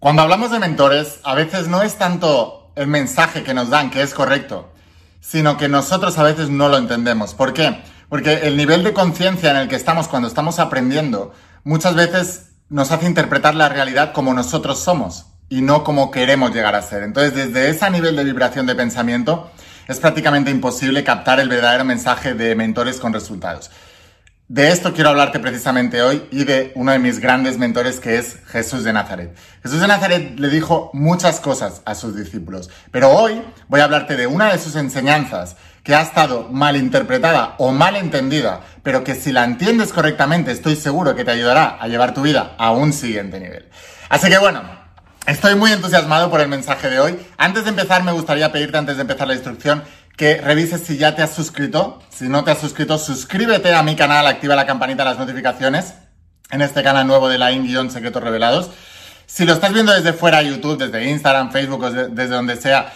Cuando hablamos de mentores, a veces no es tanto el mensaje que nos dan que es correcto, sino que nosotros a veces no lo entendemos. ¿Por qué? Porque el nivel de conciencia en el que estamos cuando estamos aprendiendo muchas veces nos hace interpretar la realidad como nosotros somos y no como queremos llegar a ser. Entonces, desde ese nivel de vibración de pensamiento, es prácticamente imposible captar el verdadero mensaje de mentores con resultados. De esto quiero hablarte precisamente hoy y de uno de mis grandes mentores que es Jesús de Nazaret. Jesús de Nazaret le dijo muchas cosas a sus discípulos, pero hoy voy a hablarte de una de sus enseñanzas que ha estado mal interpretada o mal entendida, pero que si la entiendes correctamente estoy seguro que te ayudará a llevar tu vida a un siguiente nivel. Así que bueno, estoy muy entusiasmado por el mensaje de hoy. Antes de empezar me gustaría pedirte antes de empezar la instrucción que revises si ya te has suscrito. Si no te has suscrito, suscríbete a mi canal, activa la campanita de las notificaciones en este canal nuevo de la In Secretos Revelados. Si lo estás viendo desde fuera de YouTube, desde Instagram, Facebook o desde donde sea,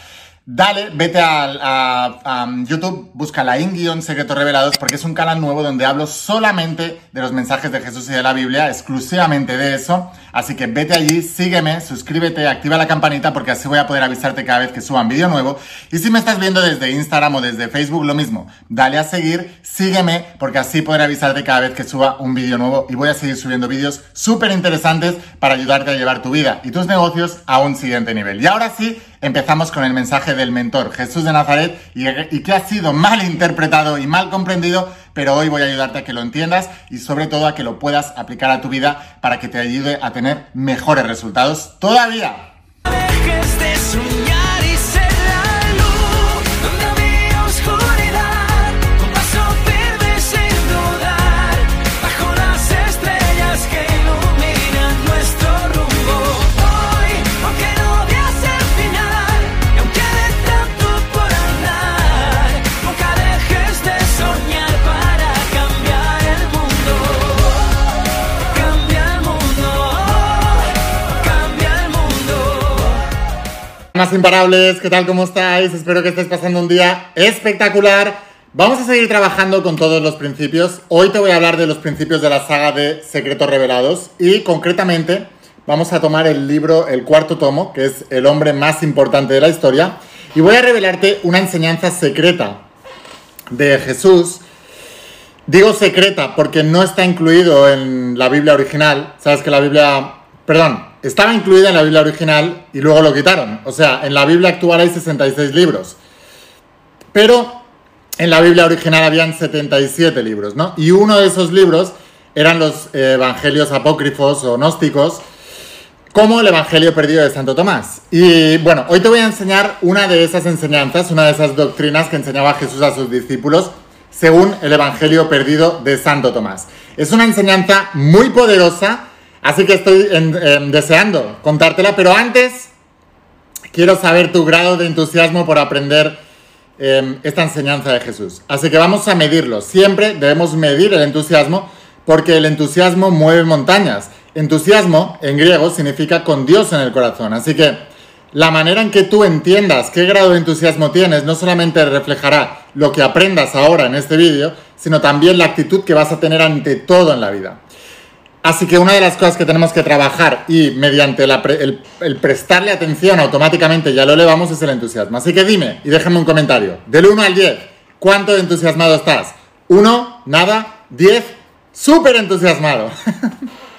Dale, vete a, YouTube, busca la in Secretos Revelados porque es un canal nuevo donde hablo solamente de los mensajes de Jesús y de la Biblia, exclusivamente de eso. Así que vete allí, sígueme, suscríbete, activa la campanita porque así voy a poder avisarte cada vez que suba un vídeo nuevo. Y si me estás viendo desde Instagram o desde Facebook, lo mismo. Dale a seguir, sígueme porque así podré avisarte cada vez que suba un vídeo nuevo y voy a seguir subiendo vídeos súper interesantes para ayudarte a llevar tu vida y tus negocios a un siguiente nivel. Y ahora sí, empezamos con el mensaje del mentor Jesús de Nazaret y, que ha sido mal interpretado y mal comprendido, pero hoy voy a ayudarte a que lo entiendas y sobre todo a que lo puedas aplicar a tu vida para que te ayude a tener mejores resultados todavía. Más imparables, ¿qué tal? ¿Cómo estáis? Espero que estés pasando un día espectacular. Vamos a seguir trabajando con todos los principios. Hoy te voy a hablar de los principios de la saga de Secretos Revelados y concretamente vamos a tomar el libro, el cuarto tomo, que es el hombre más importante de la historia, y voy a revelarte una enseñanza secreta de Jesús. Digo secreta porque no está incluido en la Biblia original. Sabes que la Biblia, perdón, estaba incluida en la Biblia original y luego lo quitaron. O sea, en la Biblia actual hay 66 libros. Pero en la Biblia original habían 77 libros, ¿no? Y uno de esos libros eran los eh, evangelios apócrifos o gnósticos, como el Evangelio perdido de Santo Tomás. Y bueno, hoy te voy a enseñar una de esas enseñanzas, una de esas doctrinas que enseñaba Jesús a sus discípulos, según el Evangelio perdido de Santo Tomás. Es una enseñanza muy poderosa Así que estoy deseando contártela, pero antes quiero saber tu grado de entusiasmo por aprender em, esta enseñanza de Jesús. Así que vamos a medirlo. Siempre debemos medir el entusiasmo porque el entusiasmo mueve montañas. Entusiasmo en griego significa con Dios en el corazón. Así que la manera en que tú entiendas qué grado de entusiasmo tienes no solamente reflejará lo que aprendas ahora en este vídeo, sino también la actitud que vas a tener ante todo en la vida. Así que una de las cosas que tenemos que trabajar y mediante el, prestarle atención automáticamente ya lo elevamos es el entusiasmo. Así que dime y déjame un comentario. Del 1 al 10, ¿cuánto entusiasmado estás? ¿1? ¿Nada? ¿10? ¡Súper entusiasmado!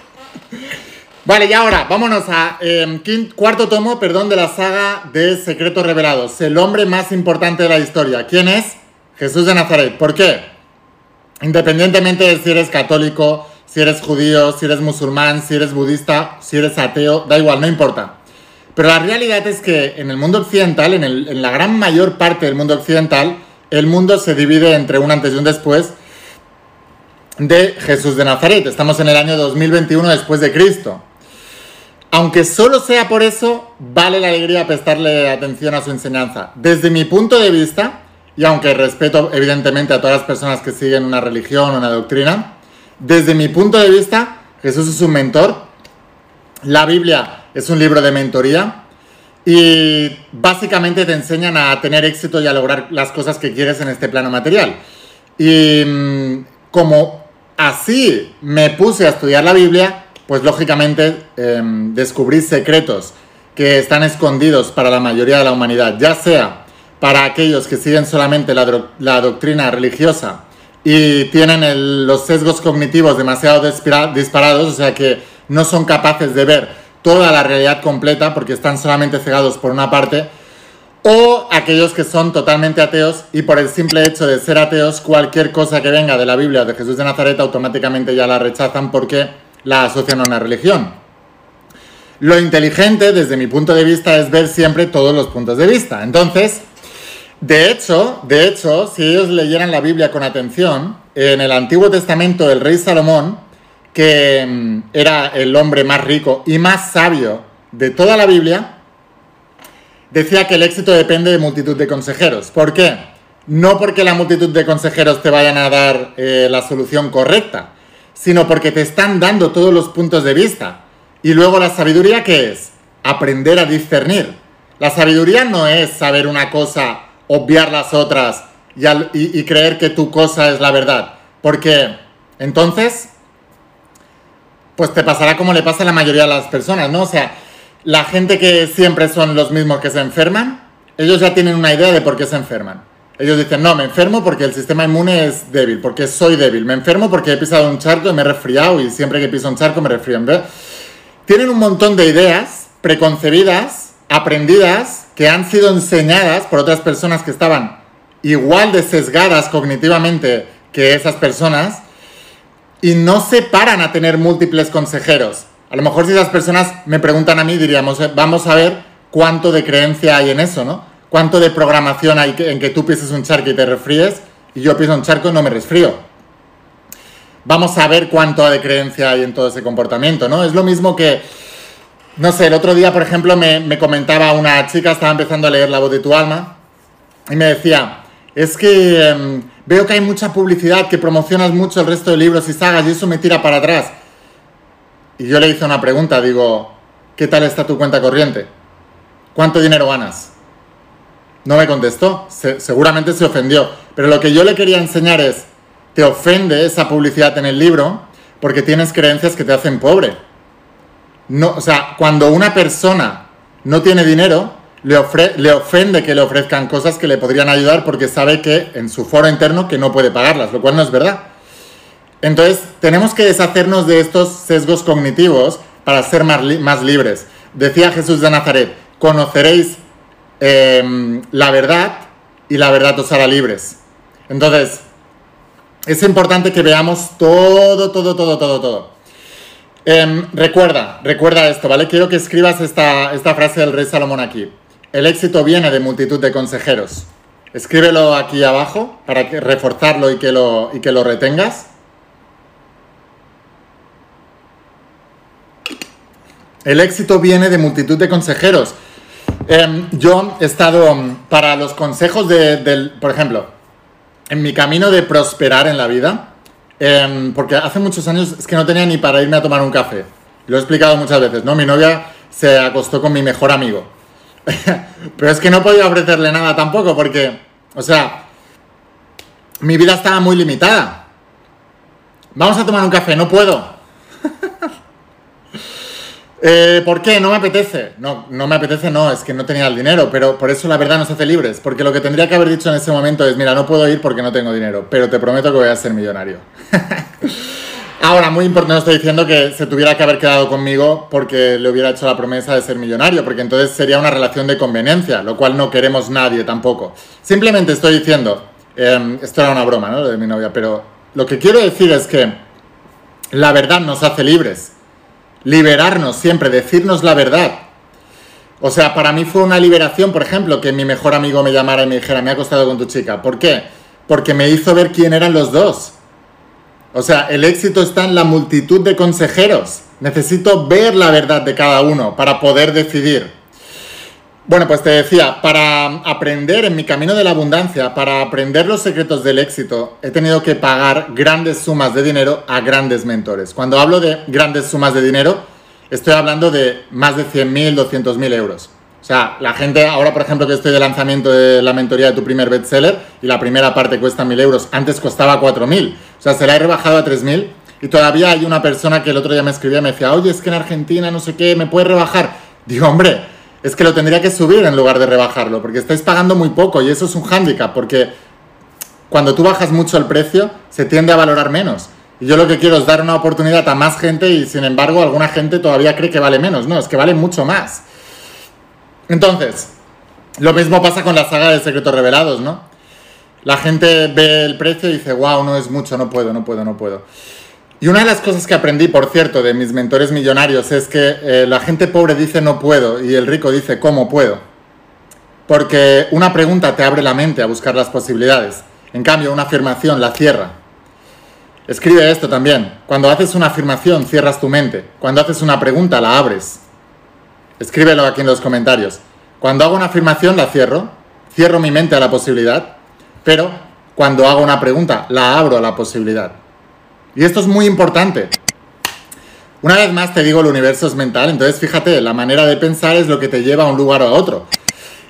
vale, y ahora vámonos a em, cuarto tomo, perdón, de la saga de Secretos Revelados. El hombre más importante de la historia. ¿Quién es? Jesús de Nazaret. ¿Por qué? Independientemente de si eres católico, si eres judío, si eres musulmán, si eres budista, si eres ateo, da igual, no importa. Pero la realidad es que en el mundo occidental, en, la gran mayor parte del mundo occidental, el mundo se divide entre un antes y un después de Jesús de Nazaret. Estamos en el año 2021 después de Cristo. Aunque solo sea por eso, vale la alegría prestarle atención a su enseñanza. Desde mi punto de vista, y aunque respeto evidentemente a todas las personas que siguen una religión o una doctrina, desde mi punto de vista, Jesús es un mentor. La Biblia es un libro de mentoría. Y básicamente te enseñan a tener éxito y a lograr las cosas que quieres en este plano material. Y mm, como así me puse a estudiar la Biblia, pues lógicamente em, descubrir secretos que están escondidos para la mayoría de la humanidad, ya sea para aquellos que siguen solamente la, doctrina religiosa y tienen los sesgos cognitivos demasiado disparados, o sea que no son capaces de ver toda la realidad completa porque están solamente cegados por una parte, o aquellos que son totalmente ateos y por el simple hecho de ser ateos, cualquier cosa que venga de la Biblia de Jesús de Nazaret automáticamente ya la rechazan porque la asocian a una religión. Lo inteligente, desde mi punto de vista, es ver siempre todos los puntos de vista. Entonces, de hecho, de hecho, si ellos leyeran la Biblia con atención, en el Antiguo Testamento el rey Salomón, que mm, era el hombre más rico y más sabio de toda la Biblia, decía que el éxito depende de multitud de consejeros. ¿Por qué? No porque la multitud de consejeros te vayan a dar eh, la solución correcta, sino porque te están dando todos los puntos de vista. Y luego la sabiduría, ¿qué es? Aprender a discernir. La sabiduría no es saber una cosa, obviar las otras y, creer que tu cosa es la verdad. Porque entonces, pues te pasará como le pasa a la mayoría de las personas, ¿no? O sea, la gente que siempre son los mismos que se enferman, ellos ya tienen una idea de por qué se enferman. Ellos dicen, no, me enfermo porque el sistema inmune es débil, porque soy débil. Me enfermo porque he pisado un charco y me he resfriado y siempre que piso un charco me resfrío. Tienen un montón de ideas preconcebidas, aprendidas, que han sido enseñadas por otras personas que estaban igual de sesgadas cognitivamente que esas personas y no se paran a tener múltiples consejeros. A lo mejor si esas personas me preguntan a mí, diríamos, eh, vamos a ver cuánto de creencia hay en eso, ¿no? Cuánto de programación hay en que tú pises un charco y te resfríes y yo piso un charco y no me resfrío. Vamos a ver cuánto de creencia hay en todo ese comportamiento, ¿no? Es lo mismo que, no sé, el otro día, por ejemplo, me, comentaba una chica, estaba empezando a leer La voz de tu alma, y me decía, es que em, veo que hay mucha publicidad, que promocionas mucho el resto de libros y sagas y eso me tira para atrás. Y yo le hice una pregunta, digo, ¿qué tal está tu cuenta corriente? ¿Cuánto dinero ganas? No me contestó, seguramente se ofendió. Pero lo que yo le quería enseñar es, te ofende esa publicidad en el libro porque tienes creencias que te hacen pobre. No, o sea, cuando una persona no tiene dinero, le, le ofende que le ofrezcan cosas que le podrían ayudar porque sabe que en su foro interno que no puede pagarlas, lo cual no es verdad. Entonces, tenemos que deshacernos de estos sesgos cognitivos para ser más, libres. Decía Jesús de Nazaret, conoceréis em, la verdad y la verdad os hará libres. Entonces, es importante que veamos todo, todo, todo, todo, todo. Em, recuerda, recuerda esto, ¿vale? Quiero que escribas esta, esta frase del rey Salomón aquí. El éxito viene de multitud de consejeros. Escríbelo aquí abajo para reforzarlo y que lo, y que lo retengas. El éxito viene de multitud de consejeros. Em, yo he estado em, para los consejos de, del, por ejemplo, en mi camino de prosperar en la vida, em, porque hace muchos años es que no tenía ni para irme a tomar un café. Lo he explicado muchas veces, ¿no? Mi novia se acostó con mi mejor amigo. Pero es que no podía ofrecerle nada tampoco porque, o sea, mi vida estaba muy limitada. Vamos a tomar un café, no puedo. Eh, ¿Por qué? No me apetece. No, no me apetece, no, es que no tenía el dinero, pero por eso la verdad nos hace libres. Porque lo que tendría que haber dicho en ese momento es, mira, no puedo ir porque no tengo dinero, pero te prometo que voy a ser millonario. Ahora, muy importante, no estoy diciendo que se tuviera que haber quedado conmigo porque le hubiera hecho la promesa de ser millonario, porque entonces sería una relación de conveniencia, lo cual no queremos nadie tampoco. Simplemente estoy diciendo, em, esto era una broma, ¿no? Lo de mi novia, pero lo que quiero decir es que la verdad nos hace libres liberarnos siempre, decirnos la verdad. O sea, para mí fue una liberación, por ejemplo, que mi mejor amigo me llamara y me dijera, me ha acostado con tu chica. ¿Por qué? Porque me hizo ver quién eran los dos. O sea, el éxito está en la multitud de consejeros. Necesito ver la verdad de cada uno para poder decidir. Bueno, pues te decía, para aprender en mi camino de la abundancia, para aprender los secretos del éxito, he tenido que pagar grandes sumas de dinero a grandes mentores. Cuando hablo de grandes sumas de dinero, estoy hablando de más de 100.000, 200.000 euros. O sea, la gente, ahora por ejemplo que estoy de lanzamiento de la mentoría de tu primer bestseller y la primera parte cuesta 1.000 euros, antes costaba 4.000. O sea, se la he rebajado a 3.000 Y todavía hay una persona que el otro día me escribía y me decía, oye, es que en Argentina no sé qué, ¿me puedes rebajar? Digo, hombre, es que lo tendría que subir en lugar de rebajarlo, porque estáis pagando muy poco y eso es un hándicap, porque cuando tú bajas mucho el precio, se tiende a valorar menos. Y yo lo que quiero es dar una oportunidad a más gente y sin embargo alguna gente todavía cree que vale menos. No, es que vale mucho más. Entonces, lo mismo pasa con la saga de Secretos Revelados, ¿no? La gente ve el precio y dice, wow, no es mucho, no puedo, no puedo, no puedo. Y una de las cosas que aprendí, por cierto, de mis mentores millonarios es que eh, la gente pobre dice no puedo y el rico dice cómo puedo. Porque una pregunta te abre la mente a buscar las posibilidades. En cambio, una afirmación la cierra. Escribe esto también. Cuando haces una afirmación, cierras tu mente. Cuando haces una pregunta, la abres. Escríbelo aquí en los comentarios. Cuando hago una afirmación, la cierro. Cierro mi mente a la posibilidad. Pero cuando hago una pregunta, la abro a la posibilidad. Y esto es muy importante. Una vez más te digo, el universo es mental, entonces fíjate, la manera de pensar es lo que te lleva a un lugar o a otro.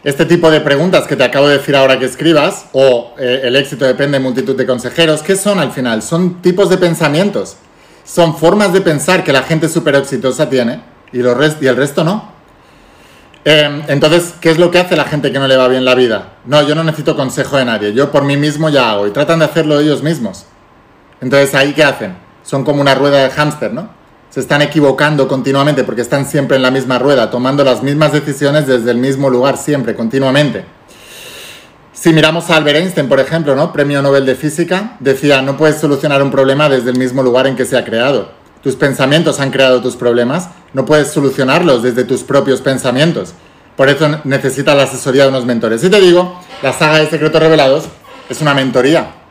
Este tipo de preguntas que te acabo de decir ahora que escribas, o eh, el éxito depende de multitud de consejeros, ¿qué son al final? Son tipos de pensamientos. Son formas de pensar que la gente súper exitosa tiene y, el resto no. Em, entonces, ¿qué es lo que hace la gente que no le va bien la vida? No, yo no necesito consejo de nadie, yo por mí mismo ya hago y tratan de hacerlo ellos mismos. Entonces, ¿ahí qué hacen? Son como una rueda de hámster, ¿no? Se están equivocando continuamente porque están siempre en la misma rueda, tomando las mismas decisiones desde el mismo lugar, siempre, continuamente. Si miramos a Albert Einstein, por ejemplo, ¿no? Premio Nobel de Física, decía, no puedes solucionar un problema desde el mismo lugar en que se ha creado. Tus pensamientos han creado tus problemas, no puedes solucionarlos desde tus propios pensamientos. Por eso necesitas la asesoría de unos mentores. Y te digo, la saga de Secretos Revelados es una mentoría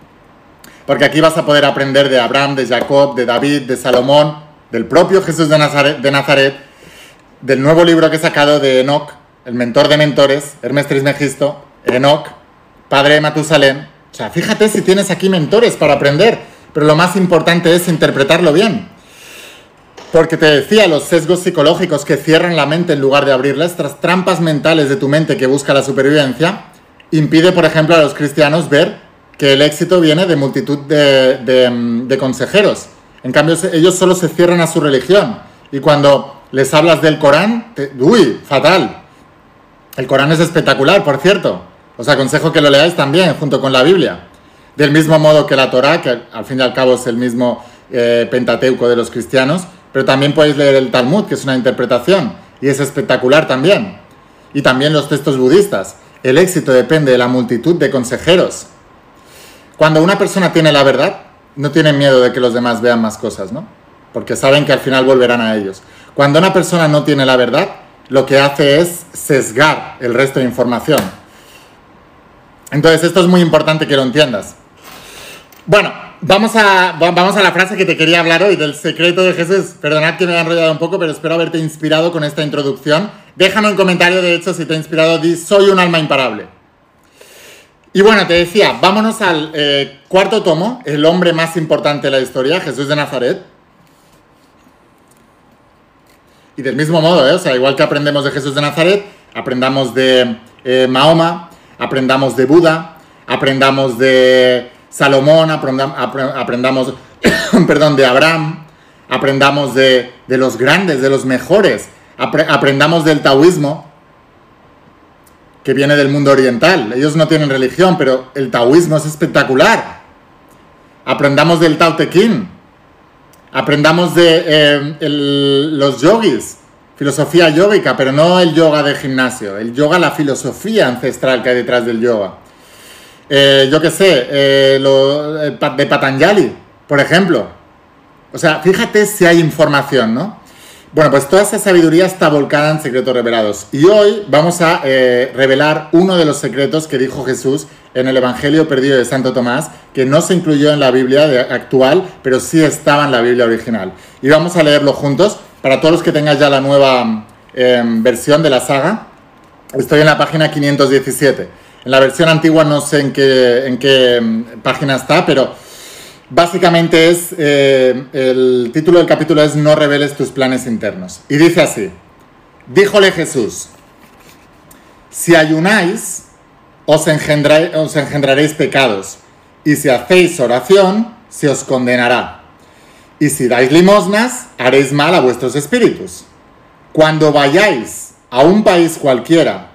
porque aquí vas a poder aprender de Abraham, de Jacob, de David, de Salomón, del propio Jesús de Nazaret, de Nazaret del nuevo libro que he sacado de Enoch, el mentor de mentores, Hermes Trismegisto, Enoch, padre de Matusalén. O sea, fíjate si tienes aquí mentores para aprender, pero lo más importante es interpretarlo bien. Porque te decía, los sesgos psicológicos que cierran la mente en lugar de abrirla, estas trampas mentales de tu mente que busca la supervivencia, impide, por ejemplo, a los cristianos ver que el éxito viene de multitud de, consejeros. En cambio, ellos solo se cierran a su religión. Y cuando les hablas del Corán, uy, fatal. El Corán es espectacular, por cierto. Os aconsejo que lo leáis también, junto con la Biblia. Del mismo modo que la Torá, que al fin y al cabo es el mismo eh, Pentateuco de los cristianos, pero también podéis leer el Talmud, que es una interpretación, y es espectacular también. Y también los textos budistas. El éxito depende de la multitud de consejeros. Cuando una persona tiene la verdad, no tiene miedo de que los demás vean más cosas, ¿no? Porque saben que al final volverán a ellos. Cuando una persona no tiene la verdad, lo que hace es sesgar el resto de información. Entonces, esto es muy importante que lo entiendas. Bueno, vamos a, vamos a la frase que te quería hablar hoy, del secreto de Jesús. Perdonad que me he enrollado un poco, pero espero haberte inspirado con esta introducción. Déjame un comentario, de hecho, si te ha inspirado, di, soy un alma imparable. Y bueno, te decía, vámonos al eh, cuarto tomo, el hombre más importante de la historia, Jesús de Nazaret. Y del mismo modo, ¿eh? o sea, igual que aprendemos de Jesús de Nazaret, aprendamos de eh, Mahoma, aprendamos de Buda, aprendamos de Salomón, aprendamos, perdón, de Abraham, aprendamos de, de, los grandes, de los mejores, aprendamos del taoísmo, que viene del mundo oriental. Ellos no tienen religión, pero el taoísmo es espectacular. Aprendamos del Tao Te Ching. Aprendamos de eh, los yogis, filosofía yógica, pero no el yoga de gimnasio. El yoga, la filosofía ancestral que hay detrás del yoga. Eh, yo qué sé, eh, de Patanjali, por ejemplo. O sea, fíjate si hay información, ¿no? Bueno, pues toda esa sabiduría está volcada en secretos revelados. Y hoy vamos a eh, revelar uno de los secretos que dijo Jesús en el Evangelio perdido de Santo Tomás, que no se incluyó en la Biblia actual, pero sí estaba en la Biblia original. Y vamos a leerlo juntos. Para todos los que tengan ya la nueva em, versión de la saga, estoy en la página 517. En la versión antigua no sé en qué, en qué em, página está, pero Básicamente es, eh, el título del capítulo es No reveles tus planes internos. Y dice así, díjole Jesús, si ayunáis, os, engendraréis pecados, y si hacéis oración, se os condenará. Y si dais limosnas, haréis mal a vuestros espíritus. Cuando vayáis a un país cualquiera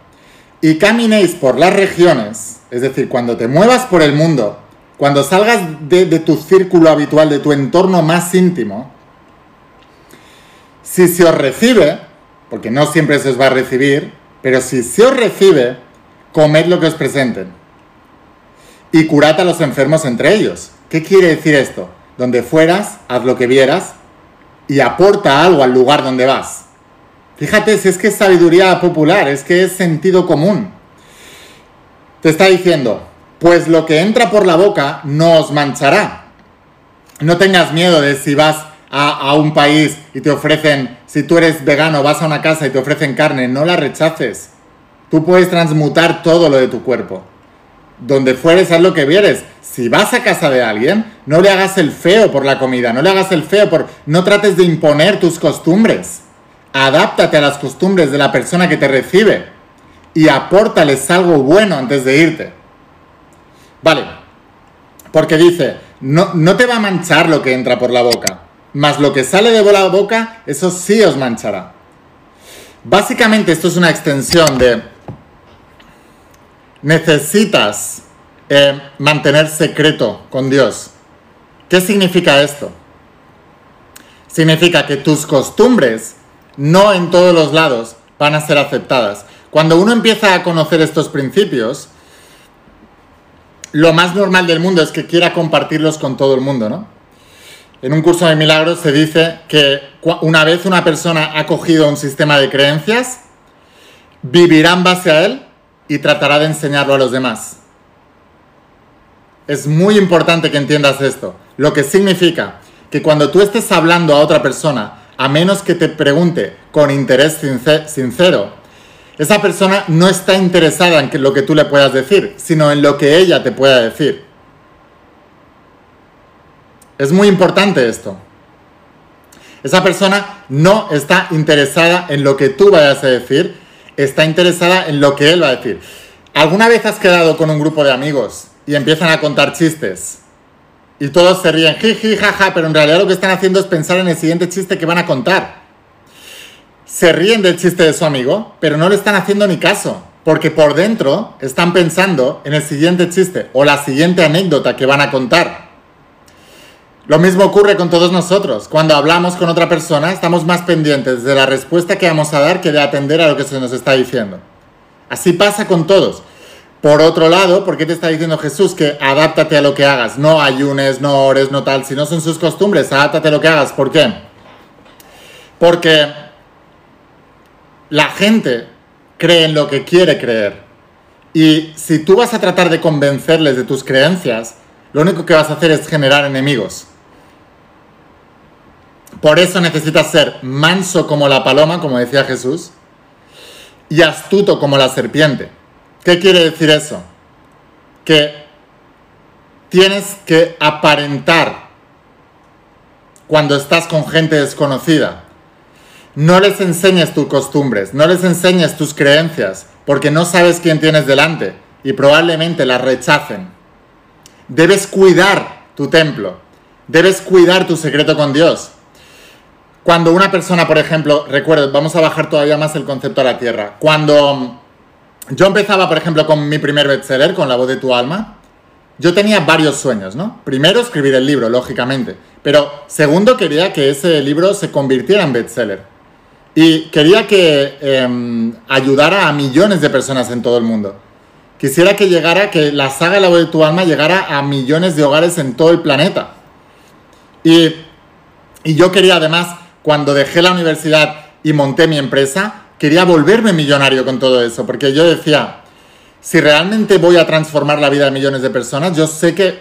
y caminéis por las regiones, es decir, cuando te muevas por el mundo, cuando salgas de, tu círculo habitual, de tu entorno más íntimo, si se os recibe, porque no siempre se os va a recibir, pero si se os recibe, comed lo que os presenten. Y curad a los enfermos entre ellos. ¿Qué quiere decir esto? Donde fueras, haz lo que vieras y aporta algo al lugar donde vas. Fíjate si es que es sabiduría popular, es que es sentido común. Te está diciendo, pues lo que entra por la boca no os manchará. No tengas miedo de si vas a, un país y te ofrecen, si tú eres vegano, vas a una casa y te ofrecen carne, no la rechaces. Tú puedes transmutar todo lo de tu cuerpo. Donde fueres, haz lo que vieres. Si vas a casa de alguien, no le hagas el feo por la comida, no le hagas el feo por... No trates de imponer tus costumbres. Adáptate a las costumbres de la persona que te recibe y apórtales algo bueno antes de irte. Vale, porque dice, no, no te va a manchar lo que entra por la boca más lo que sale de la boca, eso sí os manchará. Básicamente esto es una extensión de necesitas eh, mantener secreto con Dios. ¿Qué significa esto? Significa que tus costumbres no en todos los lados van a ser aceptadas. Cuando uno empieza a conocer estos principios, lo más normal del mundo es que quiera compartirlos con todo el mundo, ¿no? En un curso de milagros se dice que una vez una persona ha cogido un sistema de creencias, vivirá en base a él y tratará de enseñarlo a los demás. Es muy importante que entiendas esto, lo que significa que cuando tú estés hablando a otra persona, a menos que te pregunte con interés sincero, esa persona no está interesada en lo que tú le puedas decir, sino en lo que ella te pueda decir. Es muy importante esto. Esa persona no está interesada en lo que tú vayas a decir, está interesada en lo que él va a decir. ¿Alguna vez has quedado con un grupo de amigos y empiezan a contar chistes? Y todos se ríen, jiji, jaja, pero en realidad lo que están haciendo es pensar en el siguiente chiste que van a contar. Se ríen del chiste de su amigo, pero no le están haciendo ni caso, porque por dentro están pensando en el siguiente chiste o la siguiente anécdota que van a contar. Lo mismo ocurre con todos nosotros. Cuando hablamos con otra persona, estamos más pendientes de la respuesta que vamos a dar que de atender a lo que se nos está diciendo. Así pasa con todos. Por otro lado, ¿por qué te está diciendo Jesús que adáptate a lo que hagas? No ayunes, no ores, no tal. Si no son sus costumbres, adáptate a lo que hagas. ¿Por qué? Porque la gente cree en lo que quiere creer. Y si tú vas a tratar de convencerles de tus creencias, lo único que vas a hacer es generar enemigos. Por eso necesitas ser manso como la paloma, como decía Jesús, y astuto como la serpiente. ¿Qué quiere decir eso? Que tienes que aparentar cuando estás con gente desconocida. No les enseñes tus costumbres, no les enseñes tus creencias, porque no sabes quién tienes delante y probablemente las rechacen. Debes cuidar tu templo, debes cuidar tu secreto con Dios. Cuando una persona, por ejemplo, recuerdo, vamos a bajar todavía más el concepto a la tierra. Cuando yo empezaba, por ejemplo, con mi primer bestseller, con La voz de tu alma, yo tenía varios sueños, ¿no? Primero, escribir el libro, lógicamente. Pero segundo, quería que ese libro se convirtiera en bestseller. Y quería que em, ayudara a millones de personas en todo el mundo. Quisiera que llegara, que la saga La voz de tu alma llegara a millones de hogares en todo el planeta. Y, y yo quería además cuando dejé la universidad y monté mi empresa, quería volverme millonario con todo eso, porque yo decía, si realmente voy a transformar la vida de millones de personas, yo sé que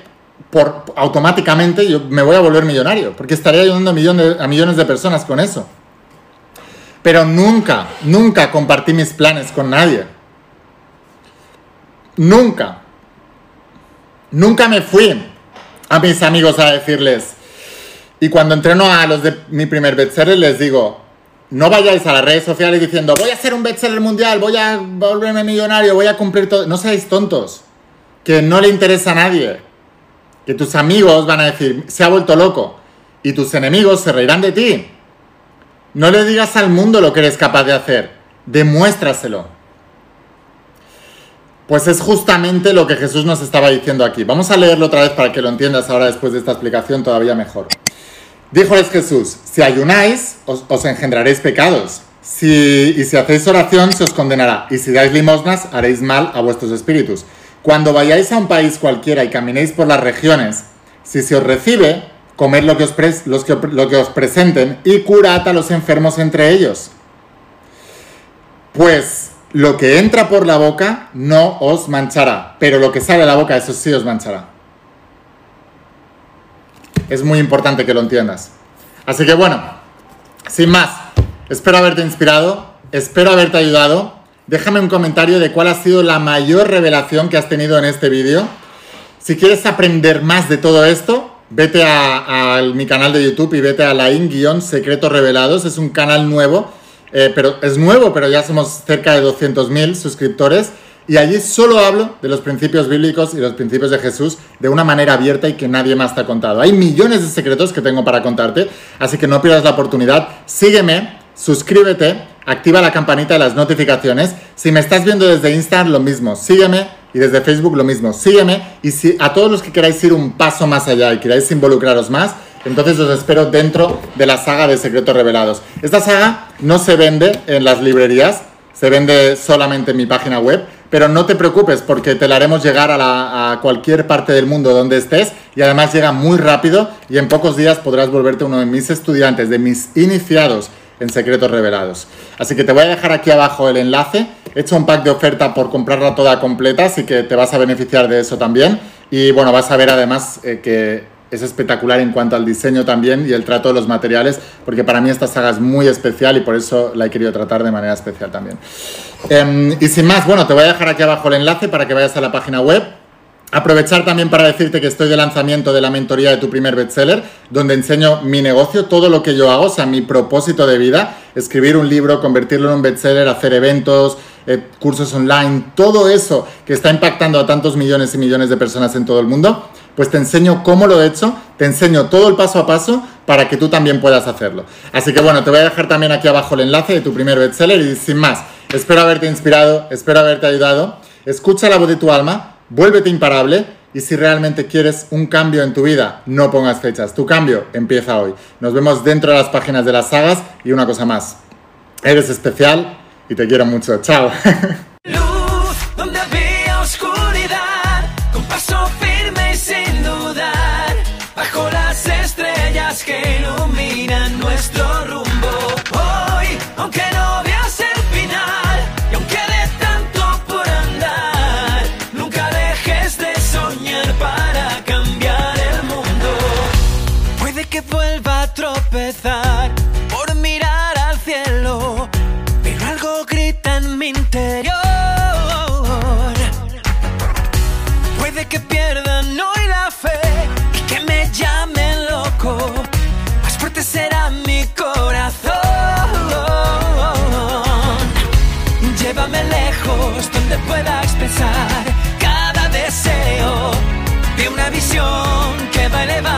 por, automáticamente yo me voy a volver millonario, porque estaré ayudando a millones, a millones de personas con eso. Pero nunca, nunca compartí mis planes con nadie. Nunca. Nunca me fui a mis amigos a decirles, y cuando entreno a los de mi primer bestseller les digo, no vayáis a las redes sociales diciendo, voy a ser un bestseller mundial, voy a volverme millonario, voy a cumplir todo. No seáis tontos, que no le interesa a nadie. Que tus amigos van a decir, se ha vuelto loco. y tus enemigos se reirán de ti. No le digas al mundo lo que eres capaz de hacer, demuéstraselo. Pues es justamente lo que Jesús nos estaba diciendo aquí. Vamos a leerlo otra vez para que lo entiendas ahora después de esta explicación todavía mejor. Díjoles Jesús, si ayunáis, os, engendraréis pecados. Si, y si hacéis oración, se os condenará. Y si dais limosnas, haréis mal a vuestros espíritus. Cuando vayáis a un país cualquiera y caminéis por las regiones, si se os recibe, comed lo que os, los que, lo que os presenten y curad a los enfermos entre ellos. Pues lo que entra por la boca no os manchará, pero lo que sale de la boca, eso sí os manchará. Es muy importante que lo entiendas. Así que bueno, sin más, espero haberte inspirado, espero haberte ayudado. Déjame un comentario de cuál ha sido la mayor revelación que has tenido en este vídeo. Si quieres aprender más de todo esto, vete a, mi canal de YouTube y vete a la in-secretos revelados. Es un canal nuevo, eh, pero es nuevo, pero ya somos cerca de 200.000 suscriptores y allí solo hablo de los principios bíblicos y los principios de Jesús de una manera abierta y que nadie más te ha contado. Hay millones de secretos que tengo para contarte, así que no pierdas la oportunidad. Sígueme, suscríbete, activa la campanita de las notificaciones. Si me estás viendo desde Instagram, lo mismo. Sígueme y desde Facebook lo mismo. Sígueme y si a todos los que queráis ir un paso más allá y queráis involucraros más, entonces os espero dentro de la saga de secretos revelados. Esta saga no se vende en las librerías, se vende solamente en mi página web pero no te preocupes porque te la haremos llegar a, cualquier parte del mundo donde estés y además llega muy rápido y en pocos días podrás volverte uno de mis estudiantes, de mis iniciados en secretos revelados. Así que te voy a dejar aquí abajo el enlace. He hecho un pack de oferta por comprarla toda completa, así que te vas a beneficiar de eso también. Y bueno, vas a ver además eh, que es espectacular en cuanto al diseño también y el trato de los materiales, porque para mí esta saga es muy especial y por eso la he querido tratar de manera especial también. Em, y sin más, bueno, te voy a dejar aquí abajo el enlace para que vayas a la página web. Aprovechar también para decirte que estoy de lanzamiento de la mentoría de tu primer bestseller, donde enseño mi negocio, todo lo que yo hago, o sea, mi propósito de vida, escribir un libro, convertirlo en un bestseller, hacer eventos, eh, cursos online, todo eso que está impactando a tantos millones y millones de personas en todo el mundo pues te enseño cómo lo he hecho, te enseño todo el paso a paso para que tú también puedas hacerlo. Así que bueno, te voy a dejar también aquí abajo el enlace de tu primer bestseller y sin más, espero haberte inspirado, espero haberte ayudado. Escucha la voz de tu alma, vuélvete imparable y si realmente quieres un cambio en tu vida, no pongas fechas. Tu cambio empieza hoy. Nos vemos dentro de las páginas de las sagas y una cosa más. Eres especial y te quiero mucho. Chao. por visión que va elevándonos,